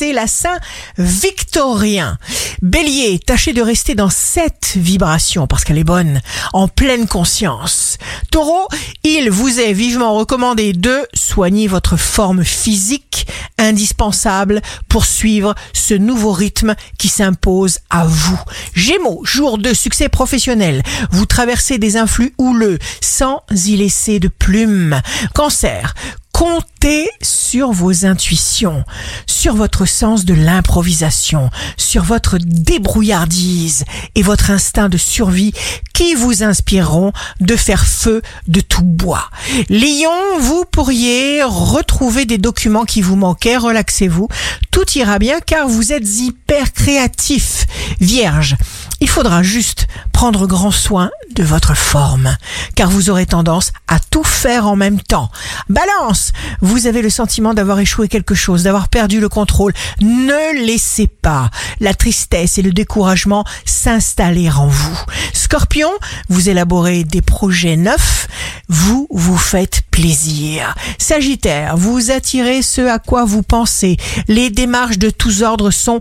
c'est la Saint-Victorien. Bélier, tâchez de rester dans cette vibration parce qu'elle est bonne, en pleine conscience. Taureau, il vous est vivement recommandé de soigner votre forme physique indispensable pour suivre ce nouveau rythme qui s'impose à vous. Gémeaux, jour de succès professionnel. Vous traversez des influx houleux sans y laisser de plumes. Cancer, comptez sur vos intuitions, sur votre sens de l'improvisation, sur votre débrouillardise et votre instinct de survie qui vous inspireront de faire feu de tout bois. Lion, vous pourriez retrouver des documents qui vous manquaient, relaxez-vous, tout ira bien car vous êtes hyper créatif. Vierge, il faudra juste prendre grand soin de votre forme, car vous aurez tendance à tout faire en même temps. Balance, vous avez le sentiment d'avoir échoué quelque chose, d'avoir perdu le contrôle. Ne laissez pas la tristesse et le découragement s'installer en vous. Scorpion, vous élaborez des projets neufs, vous vous faites plaisir. Sagittaire, vous attirez ce à quoi vous pensez. Les démarches de tous ordres sont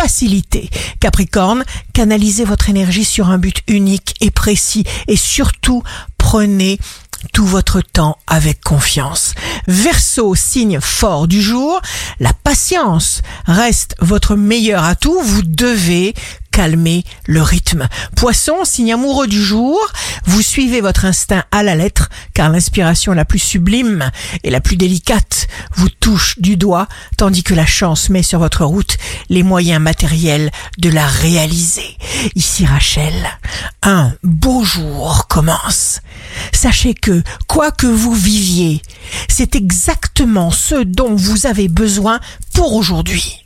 facilitées. Capricorne, canalisez votre énergie sur un but unique et précis et surtout prenez tout votre temps avec confiance. Verseau, signe fort du jour, la patience reste votre meilleur atout. Vous devez calmer le rythme. Poisson, signe amoureux du jour, vous suivez votre instinct à la lettre, car l'inspiration la plus sublime et la plus délicate vous touche du doigt, tandis que la chance met sur votre route les moyens matériels de la réaliser. Ici Rachel, un beau jour commence. Sachez que, quoi que vous viviez, c'est exactement ce dont vous avez besoin pour aujourd'hui.